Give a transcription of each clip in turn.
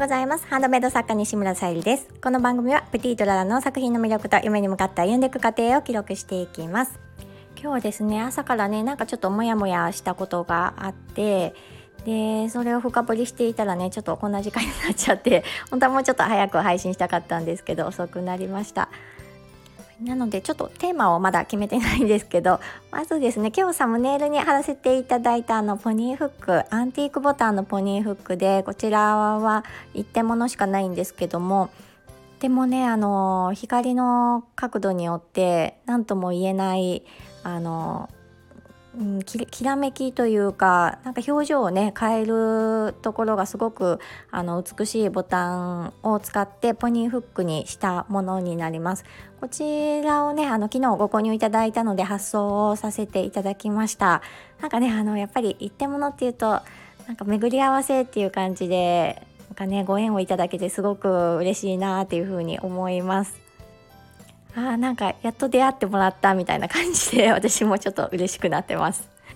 ようございます。ハンドメイド作家西村さゆりです。この番組はプティトララの作品の魅力と夢に向かって歩んでいく過程を記録していきます。今日はですね朝からねなんかちょっとモヤモヤしたことがあってでそれを深掘りしていたらねちょっとこんな時間になっちゃって本当はもうちょっと早く配信したかったんですけど遅くなりました。なのでちょっとテーマをまだ決めてないんですけど まずですね今日サムネイルに貼らせていただいたあのポニーフックアンティークボタンのポニーフックでこちらは一点ものしかないんですけどもでもねあの光の角度によって何とも言えないあのうん、きらめきというかなんか表情をね変えるところがすごくあの美しいボタンを使ってポニーフックにしたものになります。こちらをねあの昨日ご購入いただいたので発送をさせていただきました。なんかねあのやっぱり一点物っていうとなんか巡り合わせっていう感じでなんかねご縁をいただけてすごく嬉しいなっていうふうに思います。あなんかやっと出会ってもらったみたいな感じで 私もちょっと嬉しくなってます。あ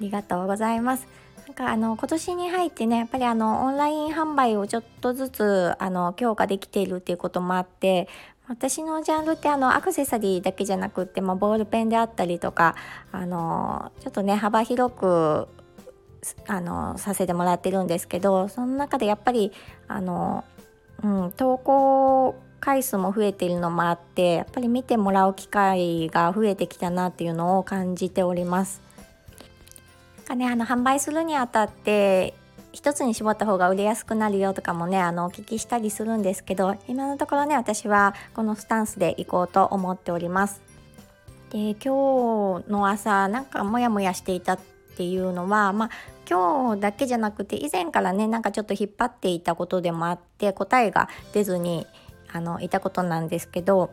りがとうございます。なんかあの今年に入ってねやっぱりあのオンライン販売をちょっとずつあの強化できているっていうこともあって私のジャンルってあのアクセサリーだけじゃなくって、まあ、ボールペンであったりとかあのちょっとね幅広くあのさせてもらってるんですけどその中でやっぱりあの、うん、投稿回数も増えているのもあってやっぱり見てもらう機会が増えてきたなっていうのを感じております。なんかねあの販売するにあたって一つに絞った方が売れやすくなるよとかもねあのお聞きしたりするんですけど今のところね私はこのスタンスでいこうと思っております。で今日の朝なんかモヤモヤしていたっていうのはまあ今日だけじゃなくて以前からねなんかちょっと引っ張っていたことでもあって答えが出ずにあのいたことなんですけど、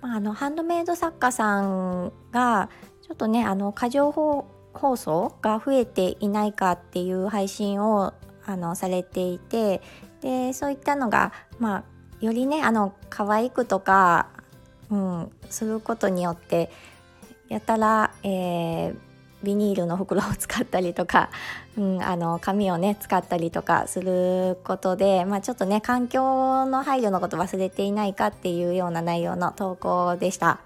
まあ、あのハンドメイド作家さんがちょっとねあの過剰放送が増えていないかっていう配信をあのされていてでそういったのが、まあ、よりねあの可愛くとか、うん、することによってやたら、えー、ビニールの袋を使ったりとか、うん、あの紙をね使ったりとかすることで、まあ、ちょっとね環境の配慮のこと忘れていないかっていうような内容の投稿でした。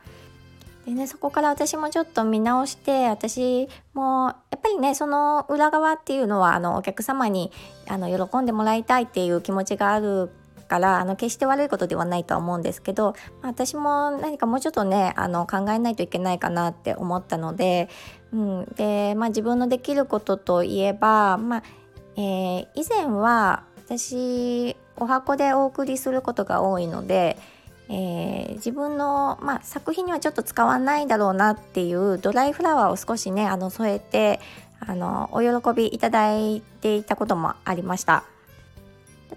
でね、そこから私もちょっと見直して私もやっぱりねその裏側っていうのはあのお客様にあの喜んでもらいたいっていう気持ちがあるからあの決して悪いことではないとは思うんですけど、まあ、私も何かもうちょっとねあの考えないといけないかなって思ったので、うん、で、まあ、自分のできることといえば、まあえー、以前は私お箱でお送りすることが多いので、えー、自分の、まあ、作品にはちょっと使わないだろうなっていうドライフラワーを少しねあの添えてあのお喜びいただいていたこともありました。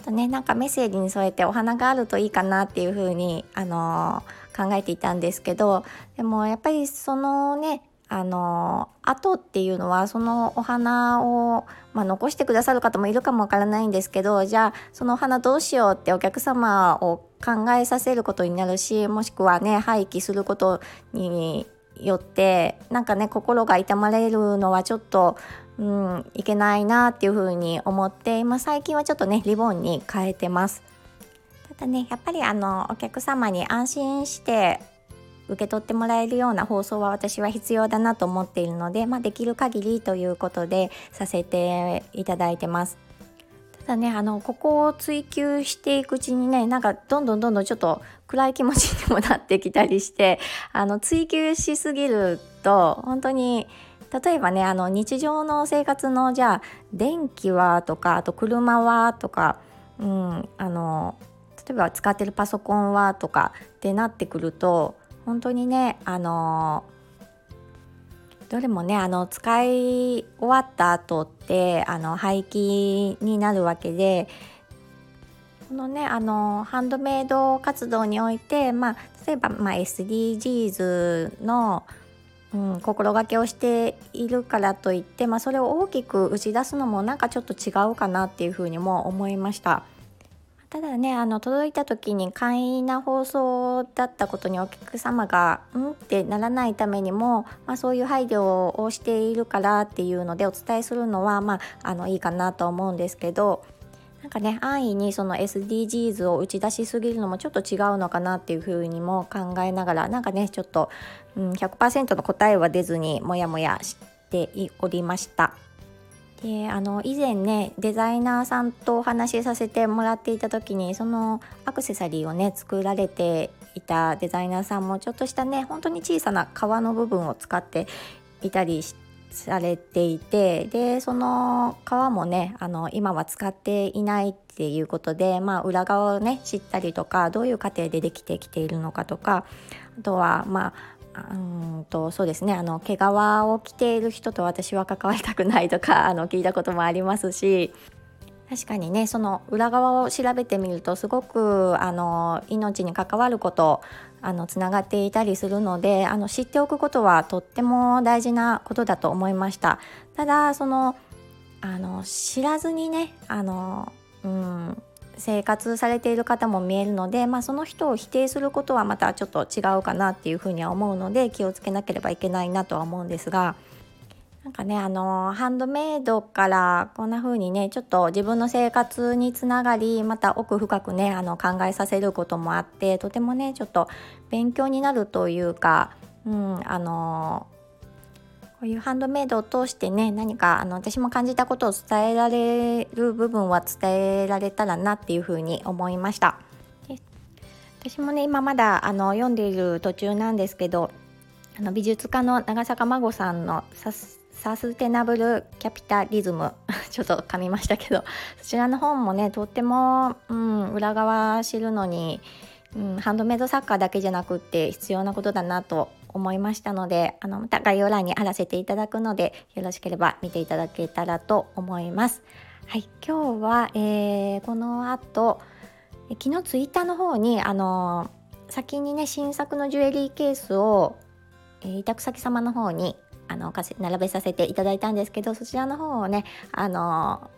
とねなんかメッセージに添えてお花があるといいかなっていう風にあの、考えていたんですけどでもやっぱりそのねあの後っていうのはそのお花を、まあ、残してくださる方もいるかもわからないんですけどじゃあそのお花どうしようってお客様を考えさせることになるしもしくはね廃棄することによってなんかね心が痛まれるのはちょっと、うん、いけないなっていうふうに思って今最近はちょっとねリボンに変えてます。ただねやっぱりあのお客様に安心して受け取ってもらえるような放送は私は必要だなと思っているので、まあ、できる限りということでさせていただいてます。ただねあのここを追求していくうちにねなんかどんどんどんどんちょっと暗い気持ちにもなってきたりして あの追求しすぎると本当に例えばねあの日常の生活のじゃあ電気はとかあと車はとか、うん、あの例えば使ってるパソコンはとかってなってくると本当にねあのどれもねあの使い終わった後ってあの廃棄になるわけでこのねあのハンドメイド活動において、まあ、例えば、まあ、SDGs の、うん、心がけをしているからといって、まあ、それを大きく打ち出すのもなんかちょっと違うかなっていうふうにも思いました。ただねあの届いた時に簡易な放送だったことにお客様が「ん?」ってならないためにも、まあ、そういう配慮をしているからっていうのでお伝えするのは、まあ、あのいいかなと思うんですけどなんかね安易にその SDGs を打ち出しすぎるのもちょっと違うのかなっていうふうにも考えながらなんかねちょっと、うん、100%の答えは出ずにモヤモヤしておりました。であの以前ねデザイナーさんとお話しさせてもらっていた時にそのアクセサリーをね作られていたデザイナーさんもちょっとしたね本当に小さな皮の部分を使っていたりしてされていてでその皮もねあの今は使っていないっていうことで、まあ、裏側をね知ったりとかどういう過程でできてきているのかとかあとはまあうんとそうですねあの毛皮を着ている人と私は関わりたくないとかあの聞いたこともありますし確かにねその裏側を調べてみるとすごくあの命に関わることあのつながっていたりするのであの知っておくことはとっても大事なことだと思いました。ただそのあの知らずにねあの、うん、生活されている方も見えるので、まあ、その人を否定することはまたちょっと違うかなっていうふうには思うので気をつけなければいけないなとは思うんですがなんかねあのハンドメイドからこんな風にねちょっと自分の生活につながりまた奥深くねあの考えさせることもあってとてもねちょっと勉強になるというか、うん、あのこういうハンドメイドを通してね何かあの私も感じたことを伝えられる部分は伝えられたらなっていうふうに思いました。私もね今まだあの読んでいる途中なんですけどあの美術家の長坂真帆さんのサステナブルキャピタリズム ちょっと噛みましたけどそちらの本もねとっても、うん、裏側知るのに、うん、ハンドメイド作家だけじゃなくって必要なことだなと思いましたのであのまた概要欄に貼らせていただくのでよろしければ見ていただけたらと思います。はい、今日は、えー、この後昨日ツイッターの方にあの先にね新作のジュエリーケースを、えー、委託先様の方にあの並べさせていただいたんですけどそちらの方をねあの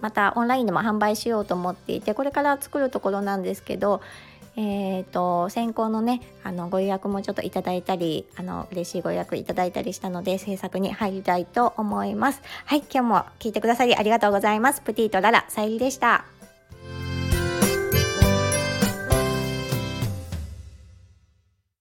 またオンラインでも販売しようと思っていてこれから作るところなんですけどえーと、先行のねあのご予約もちょっといただいたりあの嬉しいご予約いただいたりしたので制作に入りたいと思います。はい今日も聞いてくださりありがとうございます。プティとララさゆりでした。